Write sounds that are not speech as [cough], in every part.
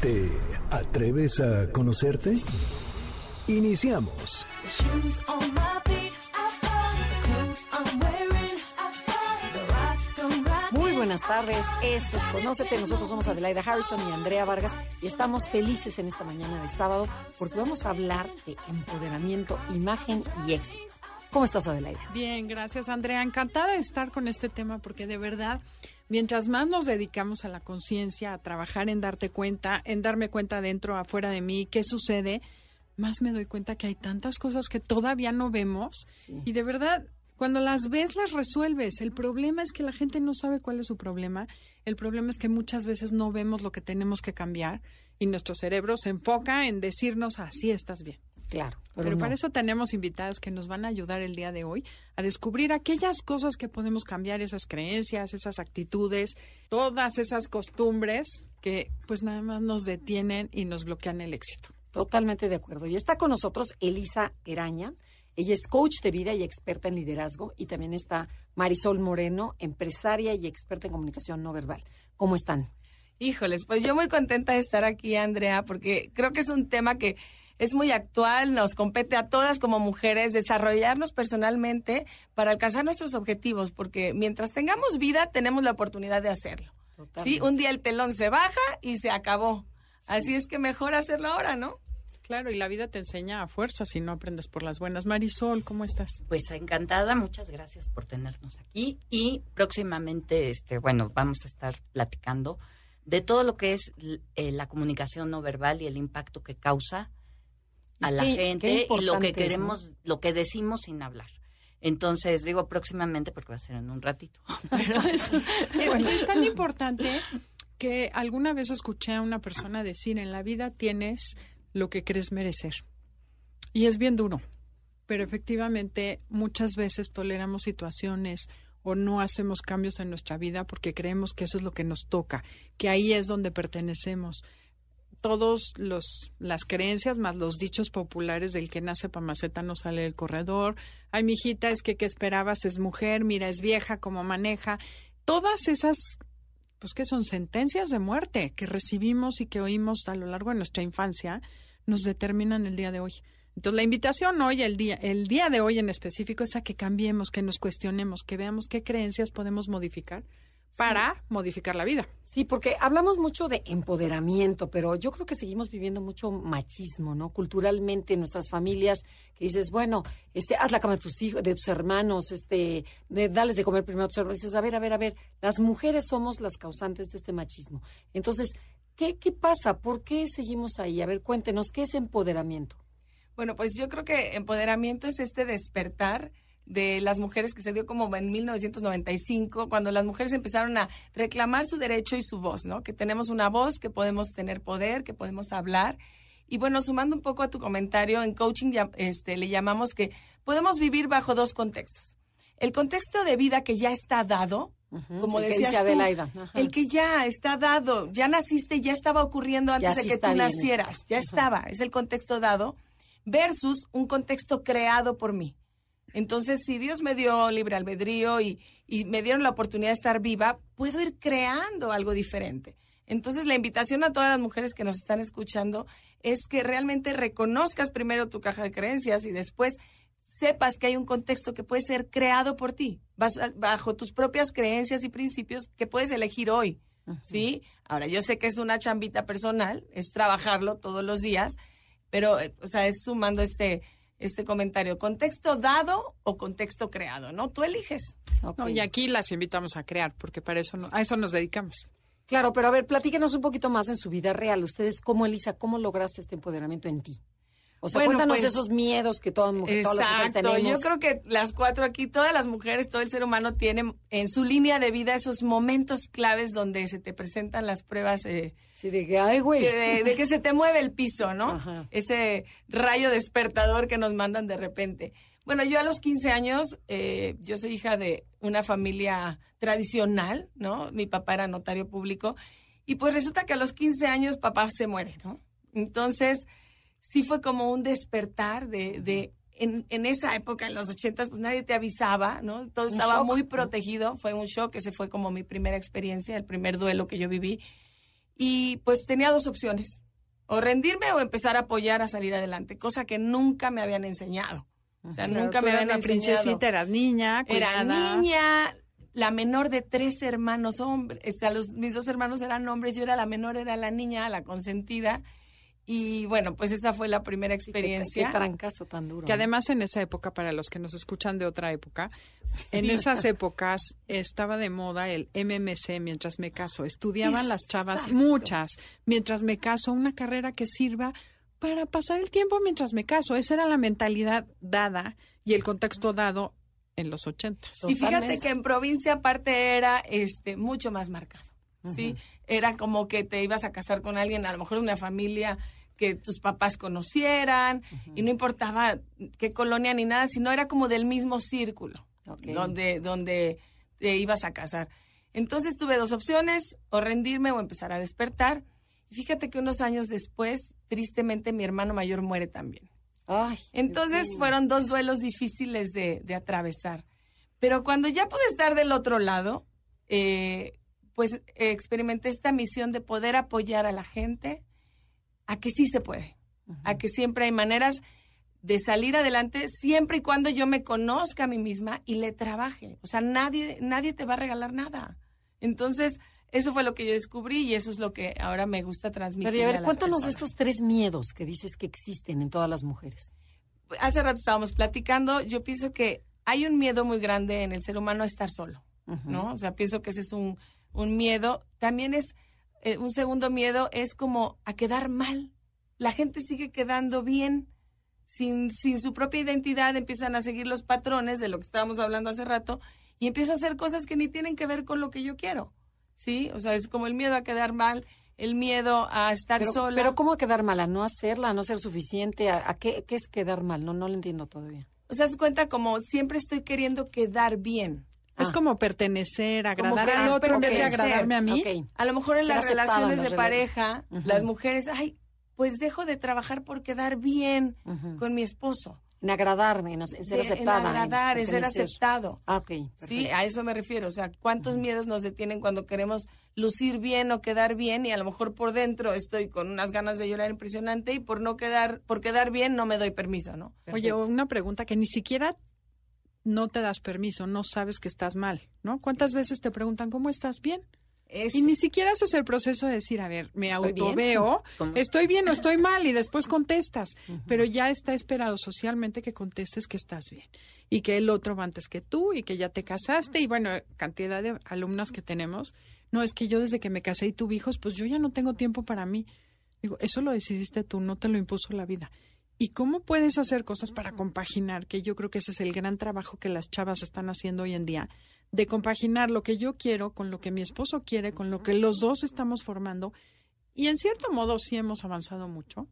¿Te atreves a conocerte? Iniciamos. Muy buenas tardes, esto es Conócete, nosotros somos Adelaida Harrison y Andrea Vargas y estamos felices en esta mañana de sábado porque vamos a hablar de empoderamiento, imagen y éxito. ¿Cómo estás, Adelaida? Bien, gracias, Andrea. Encantada de estar con este tema porque de verdad, mientras más nos dedicamos a la conciencia, a trabajar en darte cuenta, en darme cuenta dentro, afuera de mí, qué sucede, más me doy cuenta que hay tantas cosas que todavía no vemos y de verdad cuando las ves, las resuelves. El problema es que la gente no sabe cuál es su problema. El problema es que muchas veces no vemos lo que tenemos que cambiar y nuestro cerebro se enfoca en decirnos así estás bien. Claro. Pero, para eso tenemos invitadas que nos van a ayudar el día de hoy a descubrir aquellas cosas que podemos cambiar, esas creencias, esas actitudes, todas esas costumbres que pues nada más nos detienen y nos bloquean el éxito. Totalmente de acuerdo. Y está con nosotros Elisa Eraña. Ella es coach de vida y experta en liderazgo. Y también está Marisol Moreno, empresaria y experta en comunicación no verbal. ¿Cómo están? Híjoles, pues yo muy contenta de estar aquí, Andrea, porque creo que es un tema que es muy actual, nos compete a todas como mujeres desarrollarnos personalmente para alcanzar nuestros objetivos, porque mientras tengamos vida tenemos la oportunidad de hacerlo. ¿sí? Un día el pelón se baja y se acabó. Así es que mejor hacerlo ahora, ¿no? Claro, y la vida te enseña a fuerza si no aprendes por las buenas. Marisol, ¿cómo estás? Pues encantada, muchas gracias por tenernos aquí y próximamente, este, bueno, vamos a estar platicando de todo lo que es eh, la comunicación no verbal y el impacto que causa a la gente y lo que queremos, lo que decimos sin hablar. Entonces, digo próximamente porque va a ser en un ratito. [laughs] Pero es, [laughs] es tan importante que alguna vez escuché a una persona decir, en la vida tienes lo que crees merecer. Y es bien duro, pero efectivamente muchas veces toleramos situaciones o no hacemos cambios en nuestra vida porque creemos que eso es lo que nos toca, que ahí es donde pertenecemos. Todos los las creencias más los dichos populares del que nace Pamaceta no sale del corredor. Ay, mijita, es que qué esperabas, es mujer, mira, es vieja, cómo maneja. Todas esas pues que son sentencias de muerte que recibimos y que oímos a lo largo de nuestra infancia nos determinan el día de hoy. Entonces, la invitación hoy, el día, el día de hoy en específico, es a que cambiemos, que nos cuestionemos, que veamos qué creencias podemos modificar para modificar la vida. Sí, porque hablamos mucho de empoderamiento, pero yo creo que seguimos viviendo mucho machismo, ¿no? Culturalmente en nuestras familias, que dices, bueno, este, haz la cama de tus hijos, de tus hermanos, este, de, dales de comer primero a tus hermanos. Dices, a ver, a ver, a ver, las mujeres somos las causantes de este machismo. Entonces, ¿Qué, ¿Qué pasa? ¿Por qué seguimos ahí? A ver, cuéntenos, ¿qué es empoderamiento? Bueno, pues yo creo que empoderamiento es este despertar de las mujeres que se dio como en 1995, cuando las mujeres empezaron a reclamar su derecho y su voz, ¿no? Que tenemos una voz, que podemos tener poder, que podemos hablar. Y bueno, sumando un poco a tu comentario, en coaching este, le llamamos que podemos vivir bajo dos contextos. El contexto de vida que ya está dado, como decías el que ya está dado, ya naciste, ya estaba ocurriendo antes de que tú nacieras, ya estaba, es el contexto dado, versus un contexto creado por mí. Entonces, si Dios me dio libre albedrío y, y me dieron la oportunidad de estar viva, puedo ir creando algo diferente. Entonces, la invitación a todas las mujeres que nos están escuchando es que realmente reconozcas primero tu caja de creencias y después sepas que hay un contexto que puede ser creado por ti, bajo tus propias creencias y principios que puedes elegir hoy. ¿Sí? Ahora, yo sé que es una chambita personal, es trabajarlo todos los días, pero, eh, o sea, es sumando este, este comentario, contexto dado o contexto creado, ¿no? Tú eliges. y aquí las invitamos a crear, porque para eso a eso nos dedicamos. Claro, pero a ver, platíquenos un poquito más en su vida real. Ustedes, ¿cómo, Elisa, cómo lograste este empoderamiento en ti? O sea, Bueno, cuéntanos pues, esos miedos que todas, mujeres, todas las mujeres tenemos. yo creo que las cuatro aquí, todas las mujeres, todo el ser humano tiene en su línea de vida esos momentos claves donde se te presentan las pruebas eh, Sí, de que, ay, güey. de, de- de que se te mueve el piso, ¿no? Ajá. Ese rayo despertador que nos mandan de repente. Bueno, yo a los 15 años, eh, yo soy hija de una familia tradicional, ¿no? Mi papá era notario público. Y pues resulta que a los 15 años papá se muere, ¿no? Entonces, sí fue como un despertar de... de en, en esa época, en los 80, pues nadie te avisaba, ¿no? Todo estaba shock, muy ¿no? protegido. Fue un shock, ese fue como mi primera experiencia, el primer duelo que yo viví. Y pues tenía dos opciones, o rendirme o empezar a apoyar a salir adelante, cosa que nunca me habían enseñado. O sea, Claro, nunca me habían la enseñado. princesita, eras niña, Era cuidada. niña, la menor de tres hermanos hombres. Este, a los, mis dos hermanos eran hombres, yo era la menor, era la niña, la consentida. Y bueno, pues esa fue la primera Sí, qué- experiencia. Qué, trancazo tan duro. Que además en esa época, para los que nos escuchan de otra época, en esas épocas estaba de moda el MMC mientras me caso. Estudiaban las chavas, muchas, mientras me caso, una carrera que sirva para pasar el tiempo mientras me caso. Esa era la mentalidad dada y el contexto dado en los ochentas. Y fíjate que en provincia aparte era este mucho más marcado. ¿Sí? Era como que te ibas a casar con alguien, a lo mejor una familia que tus papás conocieran, y no importaba qué colonia ni nada, sino era como del mismo círculo donde, donde te ibas a casar. Entonces tuve dos opciones, o rendirme o empezar a despertar. Y fíjate que unos años después, tristemente, mi hermano mayor muere también. Ay, Entonces fueron dos duelos difíciles de, de atravesar. Pero cuando ya pude estar del otro lado, eh, pues eh, experimenté esta misión de poder apoyar a la gente a que sí se puede, a que siempre hay maneras de salir adelante siempre y cuando yo me conozca a mí misma y le trabaje. O sea, nadie, nadie te va a regalar nada. Entonces, eso fue lo que yo descubrí y eso es lo que ahora me gusta transmitir. Pero a ver, las cuéntanos personas. estos tres miedos que dices que existen en todas las mujeres. hace rato estábamos platicando, yo pienso que hay un miedo muy grande en el ser humano a estar solo, ¿no? O sea, pienso que ese es un, un miedo. También es, eh, un segundo miedo es como a quedar mal. La gente sigue quedando bien. Sin, sin su propia identidad empiezan a seguir los patrones de lo que estábamos hablando hace rato y empiezo a hacer cosas que ni tienen que ver con lo que yo quiero. ¿Sí? O sea, es como el miedo a quedar mal, el miedo a estar Pero, sola. pero ¿cómo quedar mal? ¿A no hacerla? ¿A no ser suficiente? ¿A, a qué, qué es quedar mal? No, no lo entiendo todavía. O sea, se cuenta como siempre estoy queriendo quedar bien. Es Ah. como pertenecer, agradar al ah, otro en vez de agradarme a mí. Ok. A lo mejor en Ser las relaciones en de pareja, las mujeres, ay, pues dejo de trabajar por quedar bien con mi esposo. En agradarme, en, ser De- aceptada. En agradar, en ser aceptado. Ah, ok. Sí, perfecto. a eso me refiero. O sea, ¿cuántos miedos nos detienen cuando queremos lucir bien o quedar bien y a lo mejor por dentro estoy con unas ganas de llorar impresionante y por no quedar, por quedar bien no me doy permiso, ¿no? Oye, una pregunta que ni siquiera no te das permiso, no sabes que estás mal, ¿no? ¿Cuántas veces te preguntan cómo estás bien? Es- Y ni siquiera haces el proceso de decir, a ver, me autoveo, [laughs] estoy bien o estoy mal y después contestas, pero ya está esperado socialmente que contestes que estás bien y que el otro va antes que tú y que ya te casaste y bueno, cantidad de alumnas que tenemos, no es que yo desde que me casé y tuve hijos, pues yo ya no tengo tiempo para mí. Digo, eso lo decidiste tú, no te lo impuso la vida. ¿Y cómo puedes hacer cosas para compaginar? Que yo creo que ese es el gran trabajo que las chavas están haciendo hoy en día, de compaginar lo que yo quiero con lo que mi esposo quiere, con lo que los dos estamos formando. Y en cierto modo sí hemos avanzado mucho,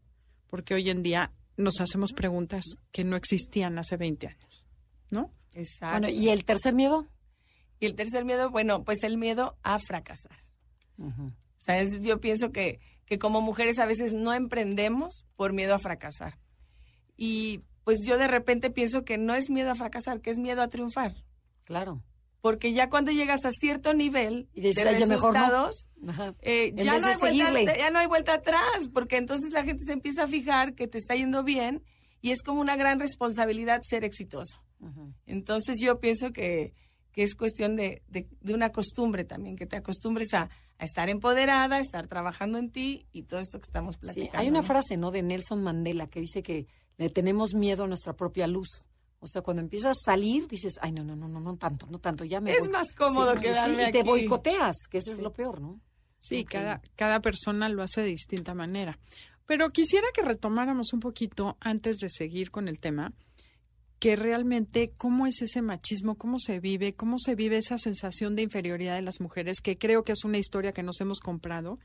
porque hoy en día nos hacemos preguntas que no existían hace 20 años, ¿no? Exacto. Bueno, ¿y el tercer miedo? y el tercer miedo, bueno, pues el miedo a fracasar. Ujú. O sea, es- yo pienso que, que como mujeres a veces no emprendemos por miedo a fracasar. Y pues yo de repente pienso que no es miedo a fracasar, que es miedo a triunfar. Claro. Porque ya cuando llegas a cierto nivel Y dices, de "Ay, ya mejor no". eh, ya, no hay vuelta, ya no hay vuelta atrás, porque entonces la gente se empieza a fijar que te está yendo bien y es como una gran responsabilidad ser exitoso. Entonces yo pienso que, que es cuestión de, de- de una costumbre también, que te acostumbres a, a estar empoderada, a estar trabajando en ti y todo esto que estamos Sí, platicando. hay una ¿no? frase, ¿no? De Nelson Mandela que dice que le tenemos miedo a nuestra propia luz. O sea, cuando empiezas a salir, dices, ay, no, no, no, no, no tanto, no tanto, ya me Es voy". más cómodo Sí, quedarme sí, y te boicoteas, que eso es lo peor, ¿no? Sí, cada, cada persona lo hace de distinta manera. Pero quisiera que retomáramos un poquito antes de seguir con el tema, que realmente cómo es ese machismo, cómo se vive, cómo se vive esa sensación de inferioridad de las mujeres, que creo que es una historia que nos hemos comprado,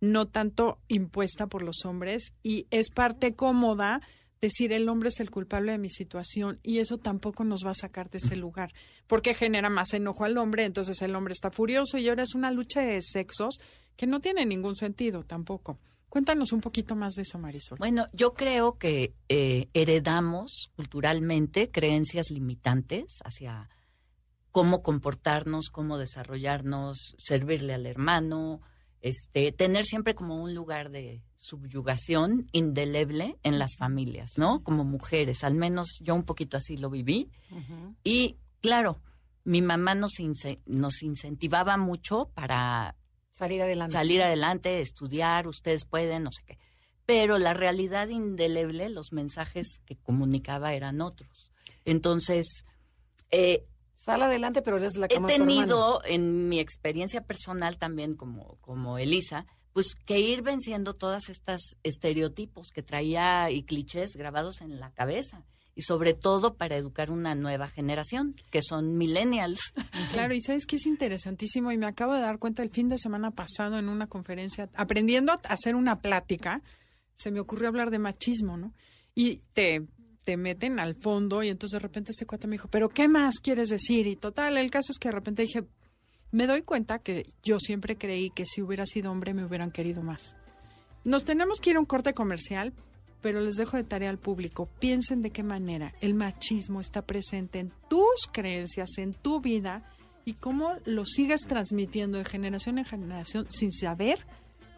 no tanto impuesta por los hombres, y es parte cómoda decir el hombre es el culpable de mi situación y eso tampoco nos va a sacar de ese lugar, porque genera más enojo al hombre, entonces el hombre está furioso y ahora es una lucha de sexos que no tiene ningún sentido tampoco. Cuéntanos un poquito más de eso, Marisol. Bueno, yo creo que eh, heredamos culturalmente creencias limitantes hacia cómo comportarnos, cómo desarrollarnos, servirle al hermano, este, tener siempre como un lugar de subyugación indeleble en las familias, ¿no? Como mujeres, al menos yo un poquito así lo viví. Y claro, mi mamá nos, nos incentivaba mucho para Salir adelante. Salir adelante, estudiar, ustedes pueden, no sé qué. Pero la realidad indeleble, los mensajes que comunicaba eran otros. Entonces, eh, Sal adelante, pero eres la He tenido en mi experiencia personal también como, como Elisa, pues que ir venciendo todas estas estereotipos que traía y clichés grabados en la cabeza y sobre todo para educar una nueva generación, que son millennials. [laughs] Claro, y sabes que es interesantísimo y me acabo de dar cuenta el fin de semana pasado en una conferencia, aprendiendo a hacer una plática, se me ocurrió hablar de machismo, ¿no? Y te, te meten al fondo y entonces de repente este cuate me dijo, pero ¿qué más quieres decir? Y total, el caso es que de repente dije, me doy cuenta que yo siempre creí que si hubiera sido hombre me hubieran querido más. Nos tenemos que ir a un corte comercial, pero les dejo de tarea al público. Piensen de qué manera el machismo está presente en tus creencias, en tu vida y cómo lo sigas transmitiendo de generación en generación sin saber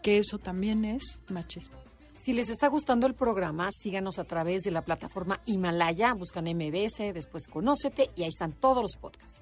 que eso también es machismo. Si les está gustando el programa, síganos a través de la plataforma Himalaya, buscan MBS, después Conócete y ahí están todos los podcasts.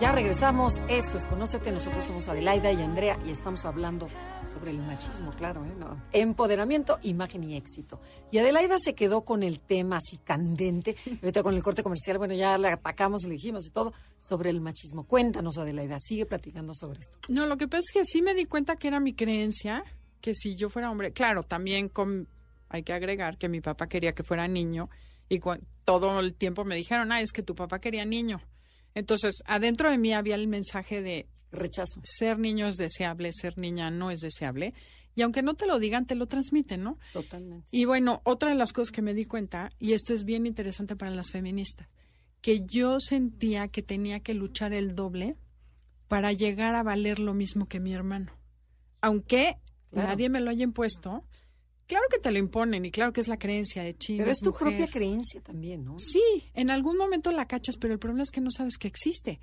Ya regresamos. Esto es Conócete. Nosotros somos Adelaida y Andrea y estamos hablando sobre el machismo, claro, ¿eh? Empoderamiento, imagen y éxito. Y Adelaida se quedó con el tema así candente. [laughs] Ahorita con el corte comercial, bueno, ya le atacamos, le dijimos y todo sobre el machismo. Cuéntanos, Adelaida, sigue platicando sobre esto. No, lo que pasa es que sí me di cuenta que era mi creencia, que si yo fuera hombre, claro, también con, hay que agregar que mi papá quería que fuera niño y todo el tiempo me dijeron, ah, es que tu papá quería niño. Entonces, adentro de mí había el mensaje de rechazo. Ser niño es deseable, ser niña no es deseable. Y aunque no te lo digan, te lo transmiten, ¿no? Totalmente. Y bueno, otra de las cosas que me di cuenta, y esto es bien interesante para las feministas, que yo sentía que tenía que luchar el doble para llegar a valer lo mismo que mi hermano. Aunque nadie me lo haya impuesto, Claro que te lo imponen y claro que es la creencia de chino. Pero es tu propia creencia también, ¿no? Sí, en algún momento la cachas, pero el problema es que no sabes que existe.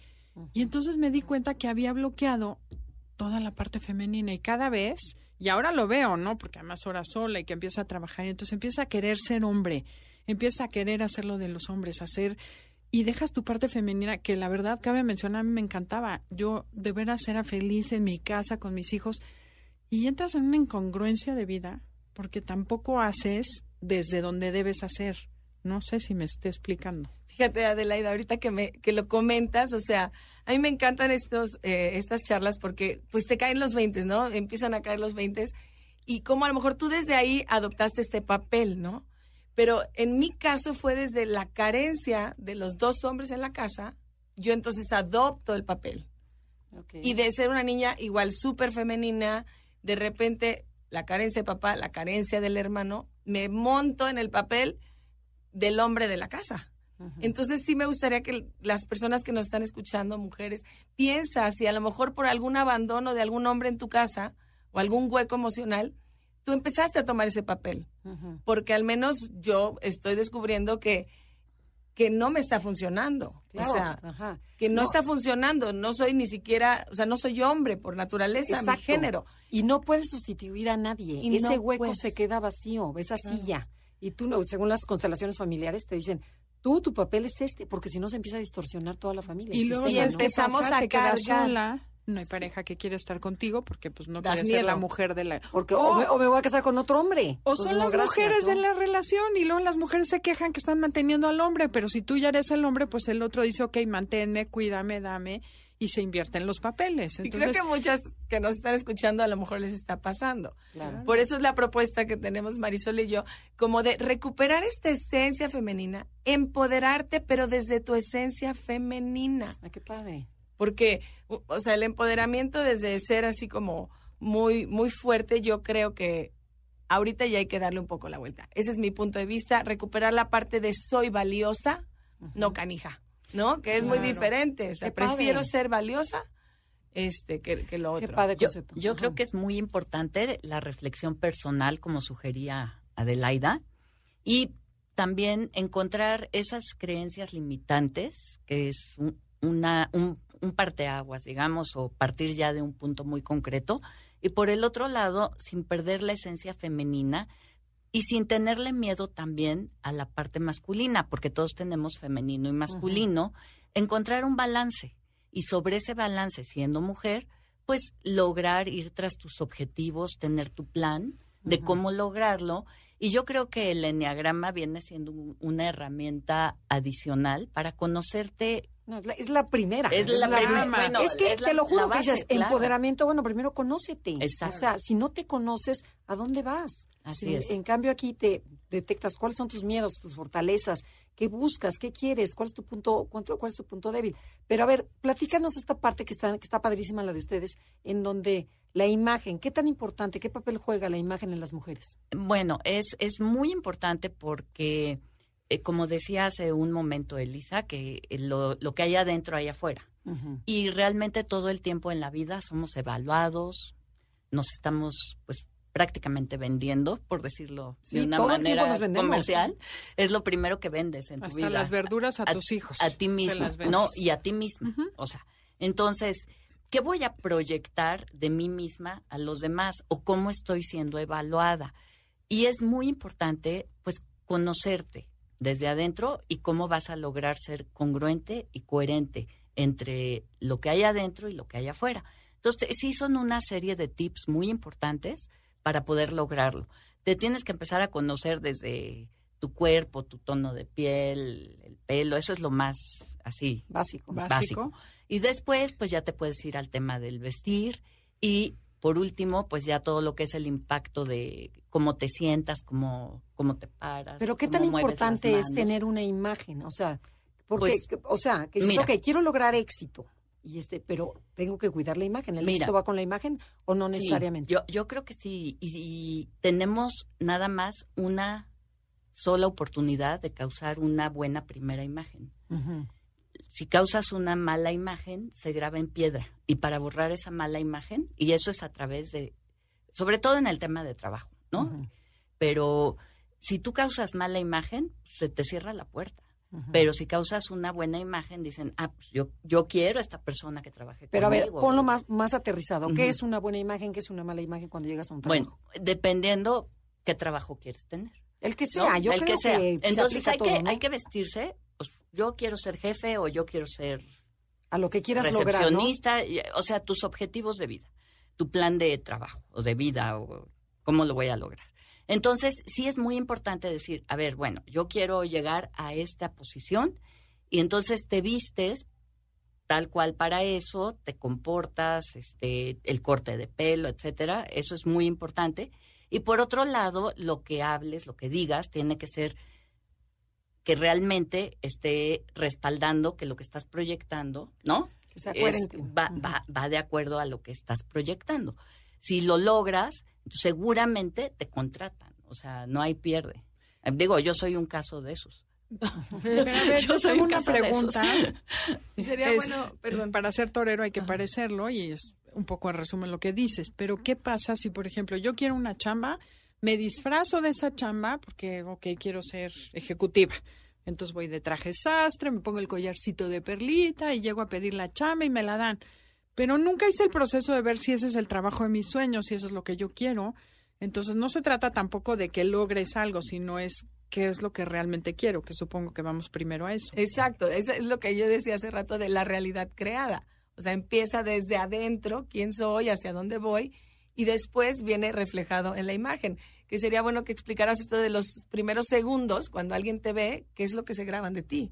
Y entonces me di cuenta que había bloqueado toda la parte femenina y cada vez, y ahora lo veo, ¿no? Porque además ahora sola y que empieza a trabajar y entonces empieza a querer ser hombre, empieza a querer hacer lo de los hombres, hacer y dejas tu parte femenina, que la verdad cabe mencionar, a mí me encantaba. Yo de veras era feliz en mi casa con mis hijos y entras en una incongruencia de vida porque tampoco haces desde donde debes hacer. No sé si me esté explicando. Fíjate, Adelaida, ahorita que me que lo comentas, o sea, a mí me encantan estos eh, estas charlas porque pues te caen los 20, ¿no? Empiezan a caer los 20 y como a lo mejor tú desde ahí adoptaste este papel, ¿no? Pero en mi caso fue desde la carencia de los dos hombres en la casa, yo entonces adopto el papel. Y de ser una niña igual súper femenina, de repente la carencia de papá, la carencia del hermano, me monto en el papel del hombre de la casa. Entonces sí me gustaría que las personas que nos están escuchando, mujeres, piensa si a lo mejor por algún abandono de algún hombre en tu casa o algún hueco emocional, tú empezaste a tomar ese papel. Porque al menos yo estoy descubriendo que, que no me está funcionando. Claro, O sea, ajá. que no, No. está funcionando. No soy ni siquiera, o sea, no soy hombre por naturaleza, mi Exacto. género. Y no puedes sustituir a nadie. Y Ese no hueco puedes. se queda vacío, esa Claro. silla. Y tú, no- según las constelaciones familiares, te dicen, tú, tu papel es este, porque si no se empieza a distorsionar toda la familia. Y luego sistema, ya ¿no? ¿sabes qué empezamos a cargar. sola, no hay pareja que quiera estar contigo porque pues no quiere ser la mujer de la... Porque o, o, me, o me voy a casar con otro hombre. o son no, las gracias, mujeres ¿no? de la relación y luego las mujeres se quejan que están manteniendo al hombre, pero si tú ya eres el hombre, pues el otro dice, ok, manténme, cuídame, dame, y se invierten los papeles. Y Entonces, creo que muchas que nos están escuchando a lo mejor les está pasando. Claro. Por eso es la propuesta que tenemos Marisol y yo, como de recuperar esta esencia femenina, empoderarte, pero desde tu esencia femenina. Ay, qué padre. Porque, o sea, el empoderamiento desde ser así como muy, muy fuerte, yo creo que ahorita ya hay que darle un poco la vuelta. Ese es mi punto de vista, recuperar la parte de soy valiosa, no canija, ¿no? Que es muy diferente. O sea, padre. prefiero ser valiosa este que, que lo otro. Qué padre Yo, concepto. yo creo que es muy importante la reflexión personal, como sugería Adelaida, y también encontrar esas creencias limitantes, que es un, una, un, un parteaguas, digamos, o partir ya de un punto muy concreto, y por el otro lado, sin perder la esencia femenina y sin tenerle miedo también a la parte masculina, porque todos tenemos femenino y masculino, encontrar un balance y sobre ese balance, siendo mujer, pues lograr ir tras tus objetivos, tener tu plan de cómo lograrlo. Y yo creo que el enneagrama viene siendo un- una herramienta adicional para conocerte. No, es, la, es la primera. Es la primera, primera. bueno, es que es la- te lo juro que dices, claro. empoderamiento, bueno, primero conócete. Exacto. O sea, si no te conoces, ¿a dónde vas? Así Sí, es. En cambio, aquí te detectas cuáles son tus miedos, tus fortalezas, qué buscas, qué quieres, cuál es tu punto, cuál, cuál es tu punto débil. Pero a ver, platícanos esta parte que está, que está padrísima la de ustedes, en donde la imagen, ¿qué tan importante, qué papel juega la imagen en las mujeres? Bueno, es, es muy importante porque, eh, como decía hace un momento Elisa, que eh, lo, lo que hay adentro hay afuera. Y realmente todo el tiempo en la vida somos evaluados, nos estamos pues prácticamente vendiendo, por decirlo Sí, de una manera comercial, es lo primero que vendes en tu hasta vida. las verduras a, tus hijos. A ti mismo, no, y a ti mismo. Ujú. O sea, entonces, ¿qué voy a proyectar de mí misma a los demás o cómo estoy siendo evaluada? Y es muy importante, pues, conocerte desde adentro y cómo vas a lograr ser congruente y coherente entre lo que hay adentro y lo que hay afuera. Entonces, sí son una serie de tips muy importantes para poder lograrlo. Te tienes que empezar a conocer desde tu cuerpo, tu tono de piel, el pelo, eso es lo más así Básico. Básico. básico. Y después, pues ya te puedes ir al tema del vestir y por último, pues ya todo lo que es el impacto de cómo te sientas, cómo, cómo te paras. Pero qué tan importante es tener una imagen, o sea, porque, Pues, o sea, que dices, mira. ok, quiero lograr éxito, y este, pero tengo que cuidar la imagen. ¿El Mira. éxito va con la imagen o no Sí, necesariamente? yo, yo creo que sí. Y, y tenemos nada más una sola oportunidad de causar una buena primera imagen. Si causas una mala imagen, se graba en piedra. Y para borrar esa mala imagen, y eso es a través de, sobre todo en el tema de trabajo, ¿no? Pero si tú causas mala imagen, se te cierra la puerta. Pero si causas una buena imagen, dicen, ah, pues yo, yo quiero a esta persona que trabaje Pero a ver, conmigo. ponlo más, más aterrizado. ¿Qué es una buena imagen? ¿Qué es una mala imagen cuando llegas a un Bueno, trabajo? dependiendo qué trabajo quieres tener. el que ¿no? sea, yo el creo que sea. se Entonces hay, todo, que, ¿no? hay que vestirse, pues yo quiero ser jefe o yo quiero ser a lo que quieras lograr, o sea, tus objetivos de vida, tu plan de trabajo o de vida o cómo lo voy a lograr. Entonces, sí es muy importante decir, a ver, bueno, yo quiero llegar a esta posición y entonces te vistes tal cual para eso, te comportas, este, el corte de pelo, etcétera, eso es muy importante. Y por otro lado, lo que hables, lo que digas, tiene que ser que realmente esté respaldando que lo que estás proyectando, ¿no? Que Es- va, va, va de acuerdo a lo que estás proyectando. Si lo logras, seguramente te contratan. O sea, no hay pierde. Digo, yo soy un caso de esos. [laughs] Pero a ver, yo, soy tengo un una caso de esos. pregunta. [laughs] Sería Es- bueno, perdón. Para ser torero hay que parecerlo y es un poco en resumen lo que dices. Pero ¿qué pasa si, por ejemplo, yo quiero una chamba, me disfrazo de esa chamba porque, quiero ser ejecutiva. Entonces voy de traje sastre, me pongo el collarcito de perlita y llego a pedir la chamba y me la dan. Pero nunca hice el proceso de ver si ese es el trabajo de mis sueños, si eso es lo que yo quiero. Entonces no se trata tampoco de que logres algo, sino es qué es lo que realmente quiero, que supongo que vamos primero a eso. Exacto, eso es lo que yo decía hace rato de la realidad creada. O sea, empieza desde adentro, quién soy, hacia dónde voy, y después viene reflejado en la imagen. Que sería bueno que explicaras esto de los primeros segundos, cuando alguien te ve, qué es lo que se graban de ti.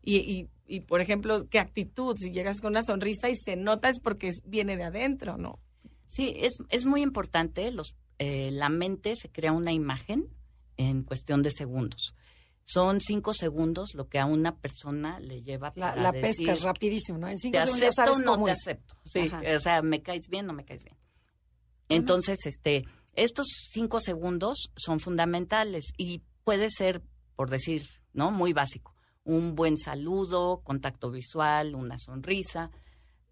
y, y, y, por ejemplo, qué actitud, si llegas con una sonrisa y se nota es porque viene de adentro, ¿no? Sí, es, es muy importante. Los, eh, la mente se crea una imagen en cuestión de segundos. Son cinco segundos lo que a una persona le lleva La, para la decir, pesca es rapidísimo, ¿no? En cinco te segundos ya acepto sabes o no te acepto. Sí, Ajá. o sea, me caes bien o no me caes bien. Entonces, este, estos cinco segundos son fundamentales y puede ser, por decir, ¿no? Muy básico. Un buen saludo, contacto visual, una sonrisa,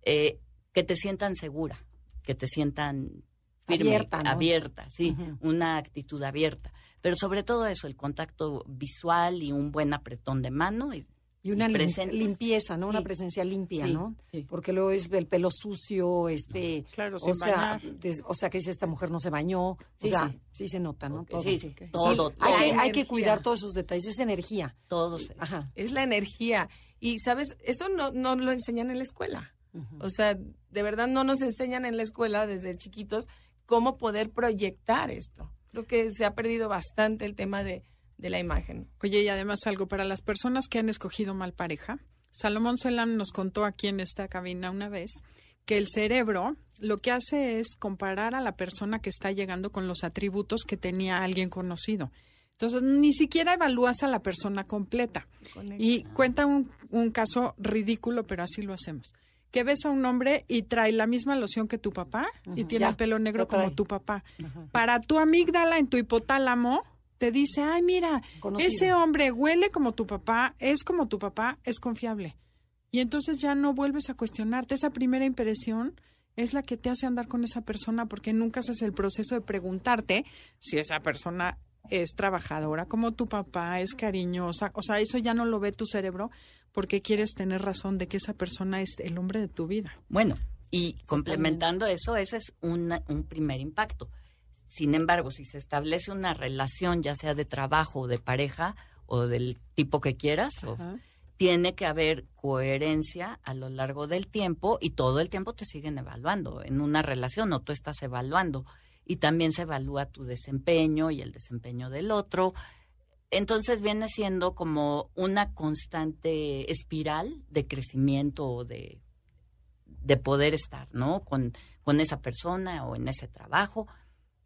eh, que te sientan segura, que te sientan firme, Abierta, ¿no? abierta, sí, una actitud abierta. Pero sobre todo eso, el contacto visual y un buen apretón de mano y Y una y lim- presentes. limpieza, ¿no? Una presencia limpia, Sí, ¿no? sí. Porque luego es el pelo sucio, este... Claro, o sin sea, bañar. des- o sea, que dice esta mujer no se bañó. Sí, o sea, sí. sí, se nota, ¿no? Todo. sí, sí, Ok. todo, Sí, hay, que, hay que cuidar todos esos detalles, es energía. todo se- Ajá. Es la energía. Y, ¿sabes? Eso no, no lo enseñan en la escuela. O sea, de verdad no nos enseñan en la escuela desde chiquitos cómo poder proyectar esto. Creo que se ha perdido bastante el tema de, de la imagen. Oye, y además algo para las personas que han escogido mal pareja. Salomón Celan nos contó aquí en esta cabina una vez que el cerebro lo que hace es comparar a la persona que está llegando con los atributos que tenía alguien conocido. Entonces, ni siquiera evalúas a la persona completa. Y cuenta un, un caso ridículo, pero así lo hacemos. Que ves a un hombre y trae la misma loción que tu papá y tiene ya, el pelo negro como tu papá. Ajá. Para tu amígdala en tu hipotálamo te dice, ay, mira, Conocido. ese hombre huele como tu papá, es como tu papá, es confiable. Y entonces ya no vuelves a cuestionarte. Esa primera impresión es la que te hace andar con esa persona porque nunca haces el proceso de preguntarte si esa persona es trabajadora como tu papá, es cariñosa. O sea, eso ya no lo ve tu cerebro porque quieres tener razón de que esa persona es el hombre de tu vida. Bueno, y complementando eso, ese es una- un primer impacto. Sin embargo, si se establece una relación, ya sea de trabajo o de pareja o del tipo que quieras, o- tiene que haber coherencia a lo largo del tiempo y todo el tiempo te siguen evaluando en una relación o tú estás evaluando y también se evalúa tu desempeño y el desempeño del otro. Entonces viene siendo como una constante espiral de crecimiento o de, de poder estar, ¿no? Con, con esa persona o en ese trabajo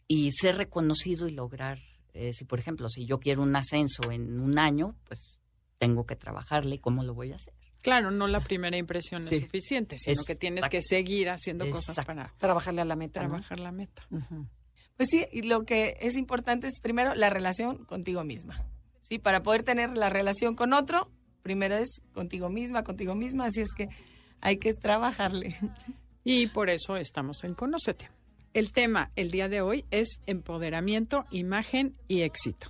y ser reconocido y lograr, eh, si por ejemplo, si yo quiero un ascenso en un año, pues tengo que trabajarle y cómo lo voy a hacer. Claro, no la primera impresión Sí. es suficiente, sino que tienes que seguir haciendo cosas para Trabajarle a la meta, ¿no? trabajar la meta. Pues sí, y lo que es importante es primero la relación contigo misma. Sí, para poder tener la relación con otro, primero es contigo misma, contigo misma, así es que hay que trabajarle. Y por eso estamos en Conócete. El tema el día de hoy es empoderamiento, imagen y éxito.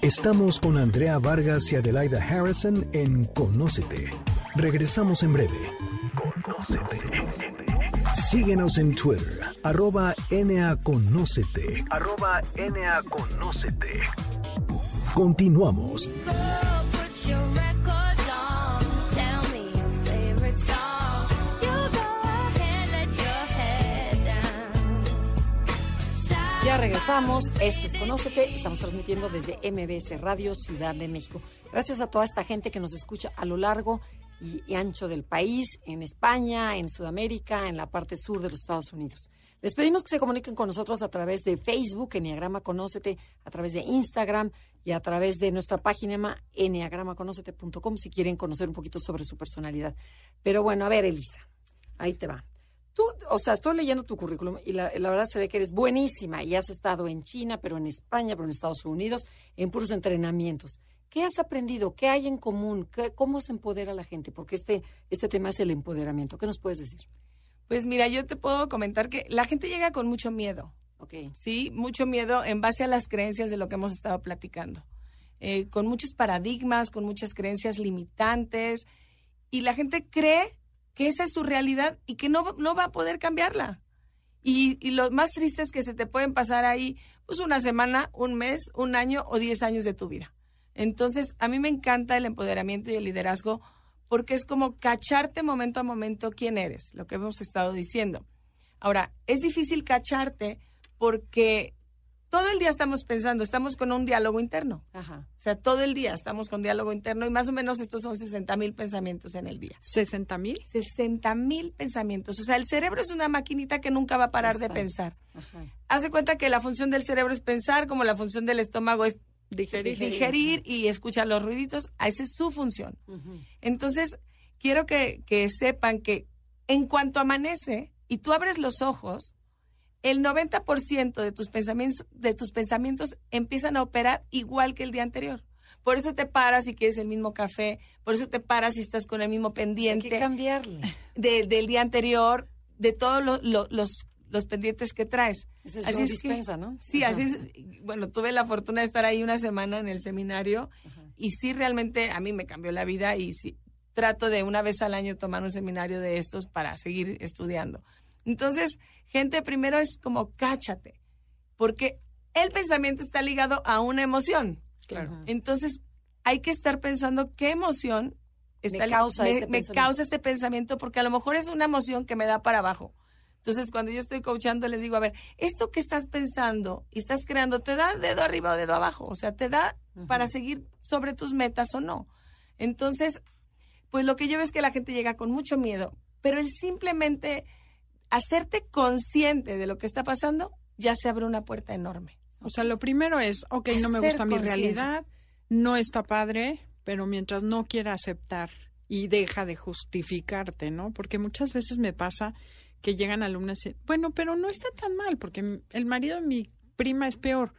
Estamos con Andrea Vargas y Adelaida Harrison en Conócete. Regresamos en breve. Conócete. Síguenos en Twitter, arroba NAConócete. Arroba NAConócete. Continuamos. Ya regresamos. Esto es Conócete. Estamos transmitiendo desde MBS Radio Ciudad de México. Gracias a toda esta gente que nos escucha a lo largo y, y ancho del país, en España, en Sudamérica, en la parte sur de los Estados Unidos. Les pedimos que se comuniquen con nosotros a través de Facebook, Enneagrama Conócete, a través de Instagram y a través de nuestra página enneagramaconócete.com si quieren conocer un poquito sobre su personalidad. Pero bueno, a ver, Elisa, ahí te va. Tú, o sea, estoy leyendo tu currículum y la, la verdad se ve que eres buenísima y has estado en China, pero en España, pero en Estados Unidos, en puros entrenamientos. ¿Qué has aprendido? ¿Qué hay en común? ¿Qué- ¿Cómo se empodera a la gente? Porque este, este tema es el empoderamiento. ¿Qué nos puedes decir? Pues mira, yo te puedo comentar que la gente llega con mucho miedo. Ok. ¿sí? Mucho miedo en base a las creencias de lo que hemos estado platicando. Eh, con muchos paradigmas, con muchas creencias limitantes, y la gente cree que esa es su realidad y que no, no va a poder cambiarla. Y, y lo más triste es que se te pueden pasar ahí pues una semana, un mes, un año o diez años de tu vida. Entonces, a mí me encanta el empoderamiento y el liderazgo porque es como cacharte momento a momento quién eres, lo que hemos estado diciendo. Ahora, es difícil cacharte porque todo el día estamos pensando, estamos con un diálogo interno. Ajá. O sea, todo el día estamos con diálogo interno y más o menos estos son 60 mil pensamientos en el día. ¿60 mil? 60 mil pensamientos. O sea, el cerebro es una maquinita que nunca va a parar de pensar. Ajá. Hace cuenta que la función del cerebro es pensar, como la función del estómago es Digerir. digerir y escuchar los ruiditos. Esa es su función. Entonces, quiero que, que sepan que en cuanto amanece y tú abres los ojos, el 90% de tus, pensamientos, de tus pensamientos empiezan a operar igual que el día anterior. Por eso te paras si quieres el mismo café, por eso te paras si estás con el mismo Hay pendiente que cambiarle. de- del día anterior, de todos lo- lo- los, los pendientes que traes. Ese es Así es que- Dispenza, ¿no? Sí, Ajá. así es. Bueno, tuve la fortuna de estar ahí una semana en el seminario y sí realmente a mí me cambió la vida y sí trato de una vez al año tomar un seminario de estos para seguir estudiando. Entonces, gente, primero es como cáchate, porque el pensamiento está ligado a una emoción. Claro. Entonces, hay que estar pensando qué emoción está Me causa me, este me causa este pensamiento, porque a lo mejor es una emoción que me da para abajo. Entonces, cuando yo estoy coachando, les digo, a ver, esto que estás pensando y estás creando, ¿te da dedo arriba o dedo abajo? O sea, ¿te da para seguir sobre tus metas o no? Entonces, pues lo que yo veo es que la gente llega con mucho miedo, pero el simplemente hacerte consciente de lo que está pasando, ya se abre una puerta enorme. O sea, lo primero es, ok, no me gusta mi realidad, no está padre, pero mientras no quiera aceptar y deja de justificarte, ¿no? Porque muchas veces me pasa que llegan alumnas bueno, pero no está tan mal, porque el marido de mi prima es peor.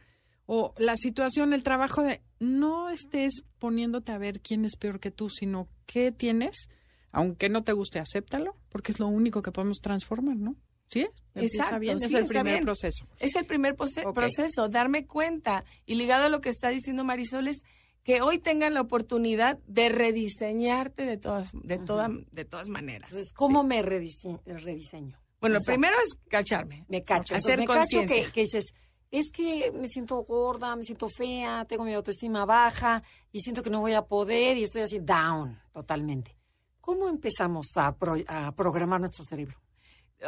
O la situación, el trabajo de, no estés poniéndote a ver quién es peor que tú, sino qué tienes, aunque no te guste, acéptalo, porque es lo único que podemos transformar, ¿no? ¿Sí? Exacto, bien, sí, es el primer bien. proceso. Es el primer proceso, darme cuenta. Y ligado a lo que está diciendo Marisol es que hoy tengan la oportunidad de rediseñarte de todas, de todas, de todas maneras. Entonces, ¿cómo me redise- rediseño? Bueno, o sea, primero es cacharme. Me cacho. Hacer me cacho que, que dices, es que me siento gorda, me siento fea, tengo mi autoestima baja y siento que no voy a poder y estoy así down totalmente. ¿Cómo empezamos a, pro- a programar nuestro cerebro?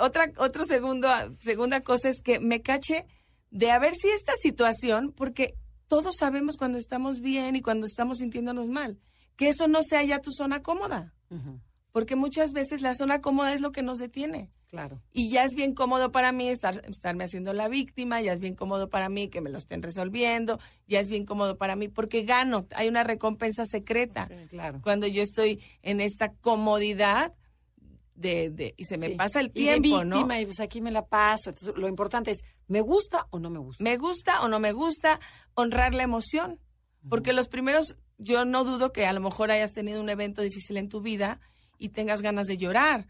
Otra, otro segundo, segunda cosa es que me cache de a ver si esta situación, porque todos sabemos cuando estamos bien y cuando estamos sintiéndonos mal, que eso no sea ya tu zona cómoda, porque muchas veces la zona cómoda es lo que nos detiene. Claro. Y ya es bien cómodo para mí estar, estarme haciendo la víctima, ya es bien cómodo para mí que me lo estén resolviendo, ya es bien cómodo para mí porque gano, hay una recompensa secreta. Claro. Cuando yo estoy en esta comodidad de, de y se me Sí. pasa el Y de tiempo, ¿no? víctima, y pues aquí me la paso. Entonces, lo importante es, ¿me gusta o no me gusta? me gusta o no me gusta, honrar la emoción. Porque los primeros, yo no dudo que a lo mejor hayas tenido un evento difícil en tu vida y tengas ganas de llorar,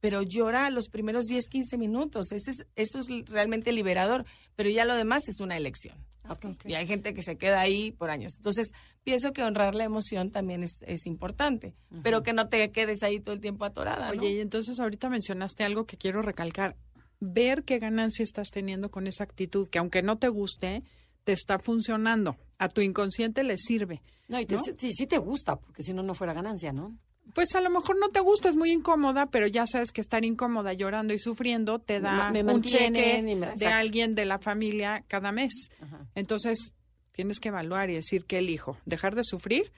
pero llora los primeros 10, 15 minutos. Ese es, eso es realmente liberador, pero ya lo demás es una elección. Ok. Y hay gente que se queda ahí por años. Entonces, pienso que honrar la emoción también es, es importante, pero que no te quedes ahí todo el tiempo atorada. ¿no? Oye, y entonces ahorita mencionaste algo que quiero recalcar. Ver qué ganancia estás teniendo con esa actitud, que aunque no te guste, te está funcionando. A tu inconsciente le sirve. No, y te- sí te gusta, porque si no, no fuera ganancia, ¿no? Pues a lo mejor no te gusta, es muy incómoda, pero ya sabes que estar incómoda, llorando y sufriendo te da Me un cheque me- de alguien de la familia cada mes. Ajá. Entonces, tienes que evaluar y decir qué elijo, dejar de sufrir